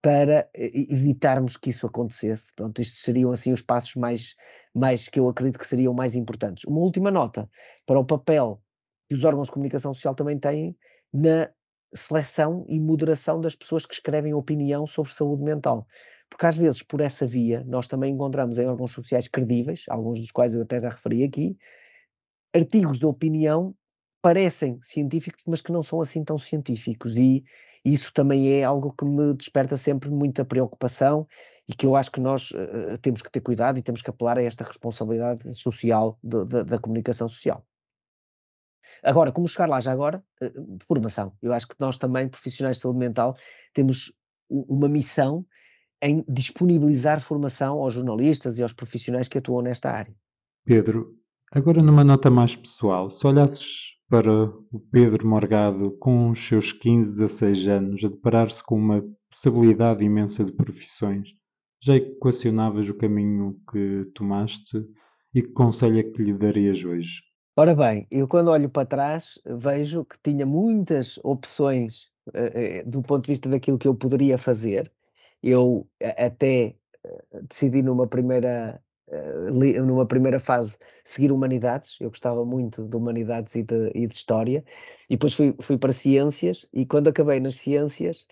para evitarmos que isso acontecesse. Pronto, estes seriam assim os passos mais, mais que eu acredito que seriam mais importantes. Uma última nota para o papel que os órgãos de comunicação social também têm na seleção e moderação das pessoas que escrevem opinião sobre saúde mental. Porque às vezes, por essa via, nós também encontramos em órgãos sociais credíveis, alguns dos quais eu até já referi aqui, artigos de opinião parecem científicos, mas que não são assim tão científicos. E isso também é algo que me desperta sempre muita preocupação e que eu acho que nós uh, temos que ter cuidado e temos que apelar a esta responsabilidade social de, de, da comunicação social. Agora, como chegar lá já agora? Uh, formação. Eu acho que nós também, profissionais de saúde mental, temos uma missão em disponibilizar formação aos jornalistas e aos profissionais que atuam nesta área. Pedro, agora numa nota mais pessoal, se olhasses para o Pedro Morgado com os seus 15, 16 anos a deparar-se com uma possibilidade imensa de profissões, já equacionavas o caminho que tomaste e que conselho é que lhe darias hoje? Ora bem, eu quando olho para trás vejo que tinha muitas opções uh, uh, do ponto de vista daquilo que eu poderia fazer. Eu até uh, decidi numa primeira numa primeira fase seguir humanidades, eu gostava muito de humanidades e de, e de história, e depois fui, fui, para ciências, e quando acabei nas ciências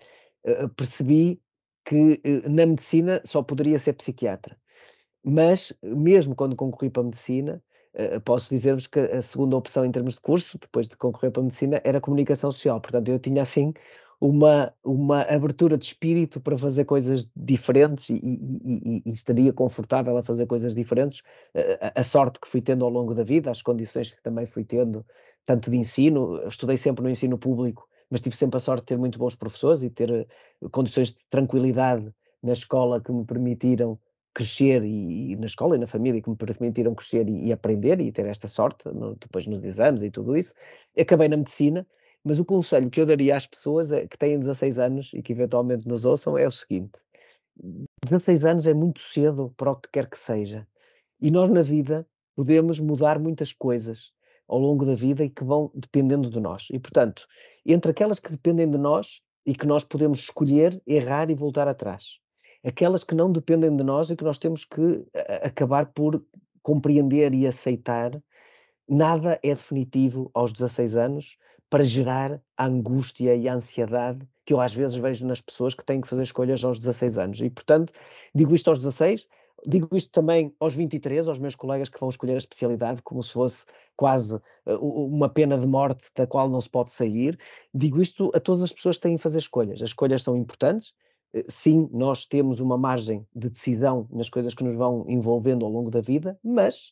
percebi que na medicina só poderia ser psiquiatra. Mas, mesmo quando concorri para a medicina, posso dizer-vos que a segunda opção em termos de curso, depois de concorrer para a medicina, era comunicação social. Portanto, eu tinha assim uma, uma abertura de espírito para fazer coisas diferentes e, e, e, e estaria confortável a fazer coisas diferentes. A, a, sorte que fui tendo ao longo da vida, as condições que também fui tendo, tanto de ensino, estudei sempre no ensino público, mas tive sempre a sorte de ter muito bons professores e ter eh, condições de tranquilidade na escola que me permitiram crescer e, e, na escola e na família que me permitiram crescer e, e aprender e ter esta sorte no, depois nos exames e tudo isso. Acabei na medicina, mas o conselho que eu daria às pessoas é, que têm 16 anos e que eventualmente nos ouçam é o seguinte: 16 anos é muito cedo para o que quer que seja. E nós na vida podemos mudar muitas coisas ao longo da vida e que vão dependendo de nós. E portanto, entre aquelas que dependem de nós e que nós podemos escolher, errar e voltar atrás aquelas que não dependem de nós e que nós temos que acabar por compreender e aceitar. Nada é definitivo aos 16 anos para gerar a angústia e a ansiedade que eu às vezes vejo nas pessoas que têm que fazer escolhas aos 16 anos. E, portanto, digo isto aos 16, digo isto também aos 23, aos meus colegas que vão escolher a especialidade como se fosse quase uma pena de morte da qual não se pode sair. Digo isto a todas as pessoas que têm que fazer escolhas. As escolhas são importantes, eh, sim, nós temos uma margem de decisão nas coisas que nos vão envolvendo ao longo da vida, mas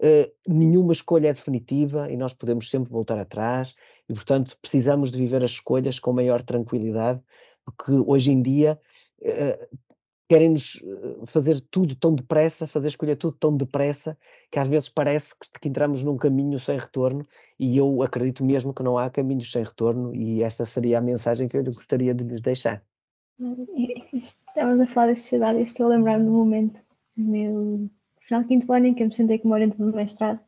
uh, nenhuma escolha é definitiva e nós podemos sempre voltar atrás e, portanto, precisamos de viver as escolhas com maior tranquilidade, porque hoje em dia uh, querem-nos fazer tudo tão depressa, fazer escolher tudo tão depressa, que às vezes parece que, que entramos num caminho sem retorno e eu acredito mesmo que não há caminhos sem retorno e esta seria a mensagem que eu gostaria de lhes deixar. Estávamos a falar da sociedade e estou a lembrar-me do momento meu final de quinto ano em que eu me sentei com o orientador do mestrado.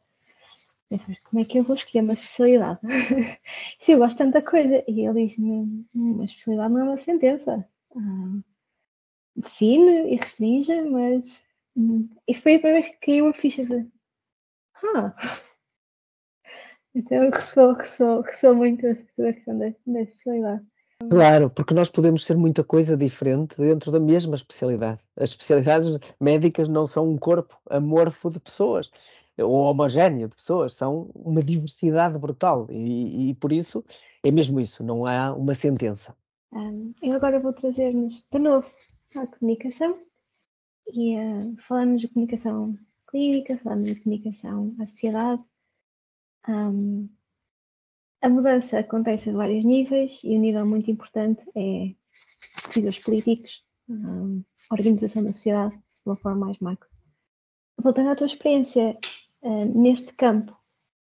Pensei, como é que eu vou escolher uma especialidade? <laughs> Se eu gosto de tanta coisa. E ele disse-me, uma especialidade não é uma sentença. Ah, define e restringe, mas... Hum, e foi a primeira vez que caiu a ficha de... Ah! <laughs> Então ressoou, ressoou, ressoou muito a questão da, da especialidade. Claro, porque nós podemos ser muita coisa diferente dentro da mesma especialidade. As especialidades médicas não são um corpo amorfo de pessoas ou homogéneo de pessoas, são uma diversidade brutal e, e por isso é mesmo isso, não há uma sentença. Um, eu agora vou trazer-nos de novo à comunicação e uh, falamos de comunicação clínica, falamos de comunicação à sociedade. Um, a mudança acontece a vários níveis e um nível muito importante é decisores políticos, a organização da sociedade, de uma forma mais macro. Voltando à tua experiência uh, neste campo,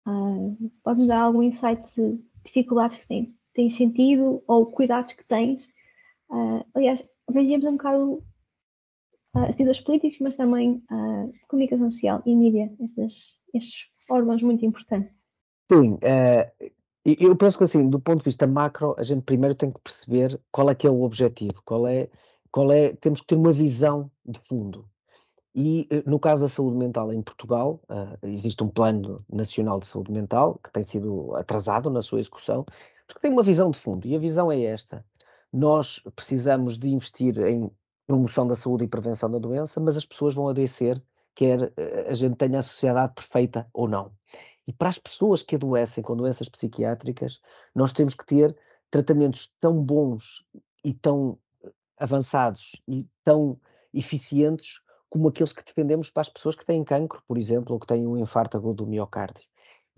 uh, podes dar algum insight de dificuldades que tens, tens sentido ou cuidados que tens? Uh, aliás, abrangemos um bocado uh, decisores políticos, mas também uh, comunicação social e mídia, estes, estes órgãos muito importantes. Sim, eu penso que assim, do ponto de vista macro, a gente primeiro tem que perceber qual é que é o objetivo, qual é, qual é, temos que ter uma visão de fundo. E eh, no caso da saúde mental em Portugal, uh, existe um plano nacional de saúde mental que tem sido atrasado na sua execução, mas que tem uma visão de fundo. E a visão é esta: nós precisamos de investir em promoção da saúde e prevenção da doença, mas as pessoas vão adoecer, quer eh, a gente tenha a sociedade perfeita ou não. E para as pessoas que adoecem com doenças psiquiátricas, nós temos que ter tratamentos tão bons e tão eh, avançados e tão eficientes como aqueles que defendemos para as pessoas que têm cancro, por exemplo, ou que têm um infarto agudo do miocárdio.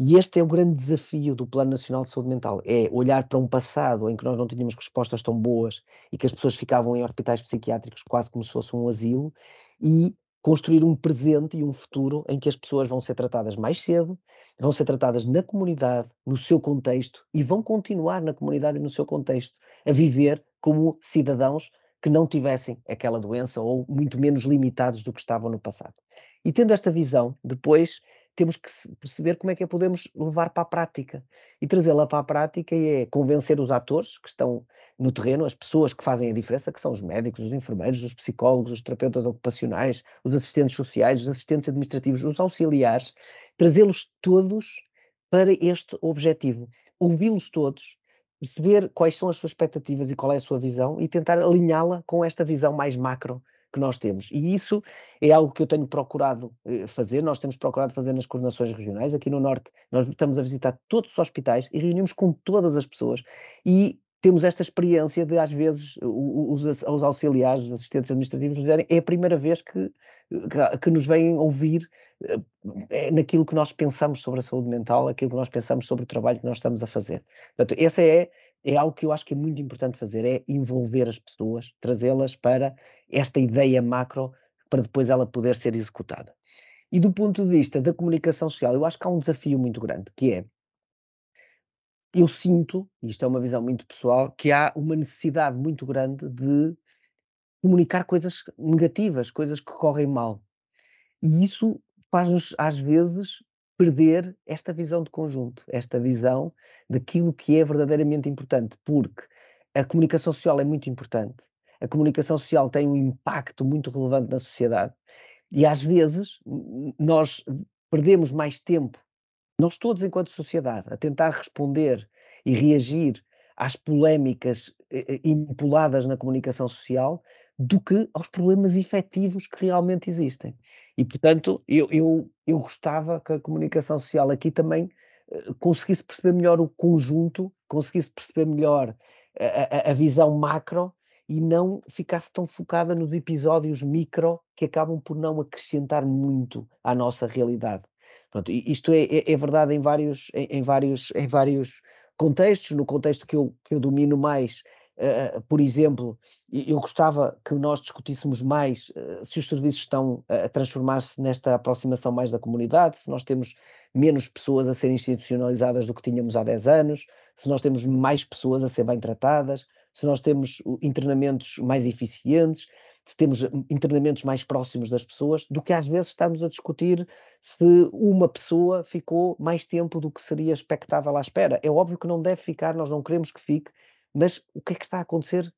E este é o grande desafio do Plano Nacional de Saúde Mental, é olhar para um passado em que nós não tínhamos respostas tão boas e que as pessoas ficavam em hospitais psiquiátricos quase como se fosse um asilo e construir um presente e um futuro em que as pessoas vão ser tratadas mais cedo, vão ser tratadas na comunidade, no seu contexto e vão continuar na comunidade e no seu contexto a viver como cidadãos que não tivessem aquela doença ou muito menos limitados do que estavam no passado. E tendo esta visão, depois temos que perceber como é que a podemos levar para a prática. E trazê-la para a prática é convencer os atores que estão no terreno, as pessoas que fazem a diferença, que são os médicos, os enfermeiros, os psicólogos, os terapeutas ocupacionais, os assistentes sociais, os assistentes administrativos, os auxiliares, trazê-los todos para este objetivo. Ouvi-los todos, perceber quais são as suas expectativas e qual é a sua visão e tentar alinhá-la com esta visão mais macro que nós temos. E isso é algo que eu tenho procurado eh, fazer, nós temos procurado fazer nas coordenações regionais. Aqui no Norte, nós estamos a visitar todos os hospitais e reunimos com todas as pessoas e temos esta experiência de, às vezes, os, os auxiliares, os assistentes administrativos nos dizerem é a primeira vez que, que nos vêm ouvir é naquilo que nós pensamos sobre a saúde mental, aquilo que nós pensamos sobre o trabalho que nós estamos a fazer. Portanto, essa é, é algo que eu acho que é muito importante fazer, é envolver as pessoas, trazê-las para esta ideia macro, para depois ela poder ser executada. E do ponto de vista da comunicação social, eu acho que há um desafio muito grande, que é eu sinto, e isto é uma visão muito pessoal, que há uma necessidade muito grande de comunicar coisas negativas, coisas que correm mal. E isso faz-nos, às vezes, perder esta visão de conjunto, esta visão daquilo que é verdadeiramente importante, porque a comunicação social é muito importante. A comunicação social tem um impacto muito relevante na sociedade e às vezes nós perdemos mais tempo nós todos, enquanto sociedade, a tentar responder e reagir às polémicas eh, eh, impuladas na comunicação social do que aos problemas efetivos que realmente existem. E, portanto, eu, eu, eu gostava que a comunicação social aqui também eh, conseguisse perceber melhor o conjunto, conseguisse perceber melhor a, a, a visão macro e não ficasse tão focada nos episódios micro que acabam por não acrescentar muito à nossa realidade. Pronto, isto é, é, é, verdade em vários, em, em, vários, em vários contextos. No contexto que eu, que eu domino mais, uh, por exemplo, eu gostava que nós discutíssemos mais uh, se os serviços estão a transformar-se nesta aproximação mais da comunidade, se nós temos menos pessoas a serem institucionalizadas do que tínhamos há 10 anos, se nós temos mais pessoas a ser bem tratadas, se nós temos internamentos mais eficientes, se temos internamentos mais próximos das pessoas, do que às vezes estarmos a discutir se uma pessoa ficou mais tempo do que seria expectável à espera. É óbvio que não deve ficar, nós não queremos que fique, mas o que é que está a acontecer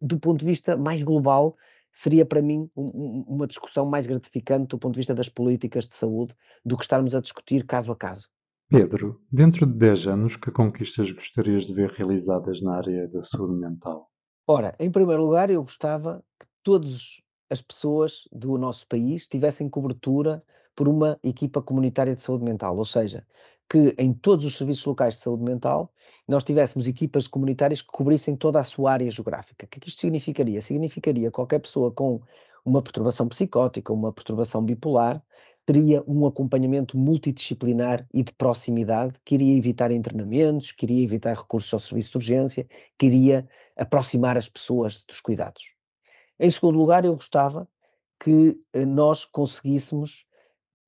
do ponto de vista mais global seria para mim um, uma discussão mais gratificante do ponto de vista das políticas de saúde do que estarmos a discutir caso a caso. Pedro, dentro de 10 anos, que conquistas gostarias de ver realizadas na área da saúde mental? Ora, em primeiro lugar, eu gostava que todas as pessoas do nosso país tivessem cobertura por uma equipa comunitária de saúde mental, ou seja, que em todos os serviços locais de saúde mental nós tivéssemos equipas comunitárias que cobrissem toda a sua área geográfica. O que é que isto significaria? Significaria qualquer pessoa com uma perturbação psicótica, uma perturbação bipolar, teria um acompanhamento multidisciplinar e de proximidade, que iria evitar internamentos, que iria evitar recursos ao serviço de urgência, que iria aproximar as pessoas dos cuidados. Em segundo lugar, eu gostava que eh, nós conseguíssemos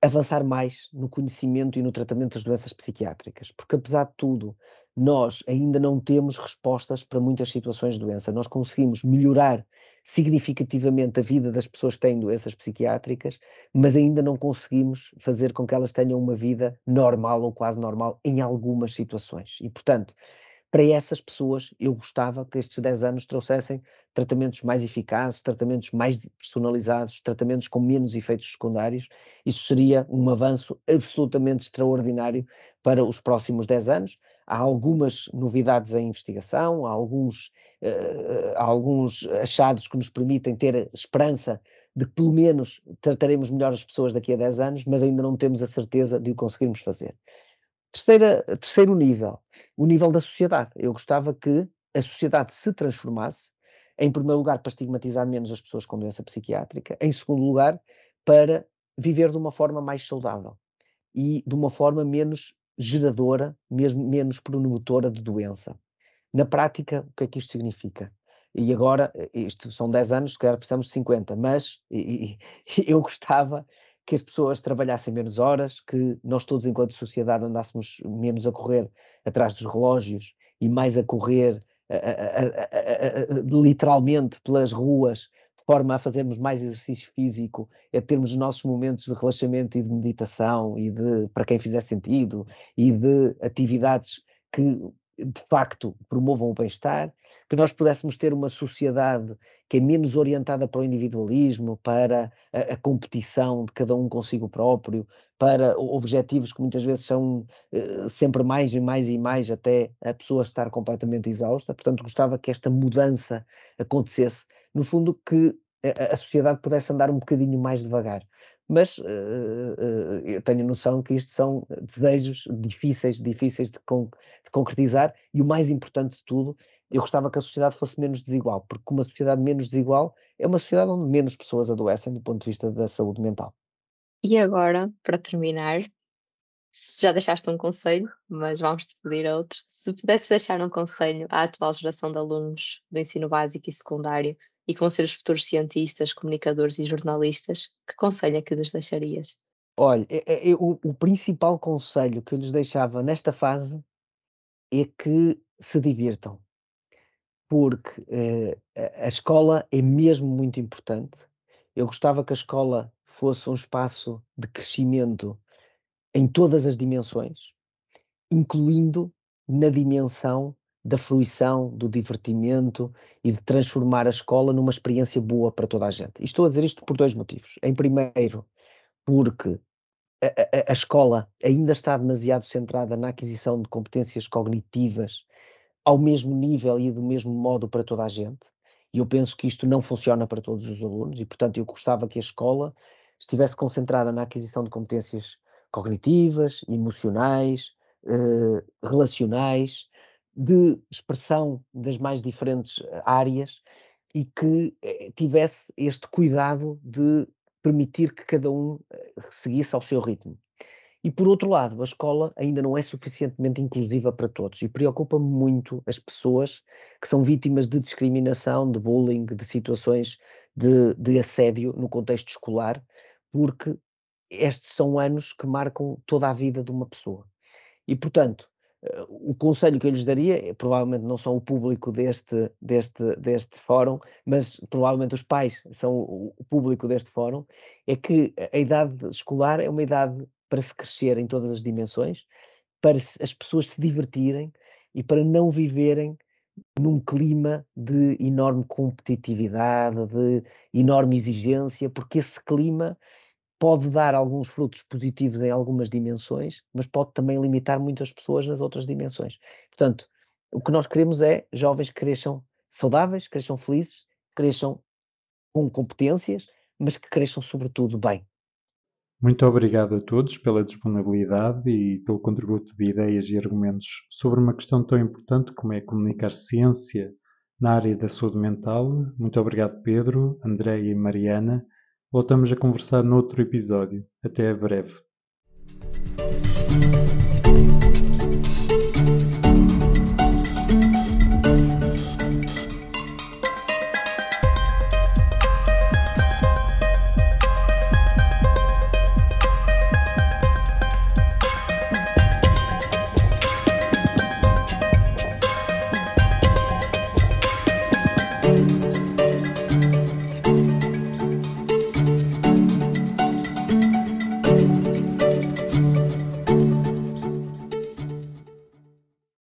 avançar mais no conhecimento e no tratamento das doenças psiquiátricas, porque apesar de tudo, nós ainda não temos respostas para muitas situações de doença. Nós conseguimos melhorar significativamente a vida das pessoas que têm doenças psiquiátricas, mas ainda não conseguimos fazer com que elas tenham uma vida normal ou quase normal em algumas situações. E, portanto, para essas pessoas, eu gostava que estes 10 anos trouxessem tratamentos mais eficazes, tratamentos mais personalizados, tratamentos com menos efeitos secundários. Isso seria um avanço absolutamente extraordinário para os próximos 10 anos. Há algumas novidades em investigação, há alguns, uh, há alguns achados que nos permitem ter esperança de que pelo menos trataremos melhor as pessoas daqui a 10 anos, mas ainda não temos a certeza de o conseguirmos fazer. Terceira, terceiro nível, o nível da sociedade. Eu gostava que a sociedade se transformasse, em primeiro lugar, para estigmatizar menos as pessoas com doença psiquiátrica, em segundo lugar, para viver de uma forma mais saudável e de uma forma menos geradora, mesmo menos promotora de doença. Na prática, o que é que isto significa? E agora, isto são 10 anos, se calhar precisamos de 50, mas e, e, <laughs> eu gostava que as pessoas trabalhassem menos horas, que nós todos, enquanto sociedade, andássemos menos a correr atrás dos relógios e mais a correr a, a, a, literalmente pelas ruas, de forma a fazermos mais exercício físico, a termos os nossos momentos de relaxamento e de meditação e de, para quem fizer sentido, e de atividades que de facto promovam o bem-estar, que nós pudéssemos ter uma sociedade que é menos orientada para o individualismo, para a, a, competição de cada um consigo próprio, para objetivos que muitas vezes são uh, sempre mais e mais e mais até a pessoa estar completamente exausta. Portanto, gostava que esta mudança acontecesse. No fundo, que a, a sociedade pudesse andar um bocadinho mais devagar mas uh, uh, eu tenho noção que isto são desejos difíceis, difíceis de, con de, concretizar e o mais importante de tudo, eu gostava que a sociedade fosse menos desigual, porque uma sociedade menos desigual é uma sociedade onde menos pessoas adoecem do ponto de vista da saúde mental. E agora, para terminar, já deixaste um conselho, mas vamos te pedir outro. Se pudesses deixar um conselho à atual geração de alunos do ensino básico e secundário e com ser os futuros cientistas, comunicadores e jornalistas, que conselho é que lhes deixarias? Olha, é, é, o, o, principal conselho que eu lhes deixava nesta fase é que se divirtam, porque eh, a escola é mesmo muito importante. Eu gostava que a escola fosse um espaço de crescimento em todas as dimensões, incluindo na dimensão da fruição, do divertimento e de transformar a escola numa experiência boa para toda a gente. E estou a dizer isto por dois motivos. Em primeiro, porque a, a, a escola ainda está demasiado centrada na aquisição de competências cognitivas ao mesmo nível e do mesmo modo para toda a gente. E eu penso que isto não funciona para todos os alunos e, portanto, eu gostava que a escola estivesse concentrada na aquisição de competências cognitivas, emocionais, eh, relacionais, de expressão das mais diferentes eh, áreas e que eh, tivesse este cuidado de permitir que cada um eh, seguisse ao seu ritmo. E por outro lado, a escola ainda não é suficientemente inclusiva para todos e preocupa-me muito as pessoas que são vítimas de discriminação, de bullying, de situações de, de assédio no contexto escolar, porque estes são anos que marcam toda a vida de uma pessoa. E, portanto, o conselho que eu lhes daria, é, provavelmente não são o público deste, deste, deste fórum, mas provavelmente os pais são o público deste fórum, é que a idade escolar é uma idade para se crescer em todas as dimensões, para as pessoas se divertirem e para não viverem num clima de enorme competitividade, de enorme exigência, porque esse clima pode dar alguns frutos positivos em algumas dimensões, mas pode também limitar muitas pessoas nas outras dimensões. Portanto, o que nós queremos é jovens que cresçam saudáveis, cresçam felizes, cresçam com competências, mas que cresçam sobretudo bem. Muito obrigado a todos pela disponibilidade e pelo contributo de ideias e argumentos sobre uma questão tão importante como é comunicar ciência na área da saúde mental. Muito obrigado, Pedro, Andréia e Mariana. Voltamos a conversar noutro episódio. Até breve.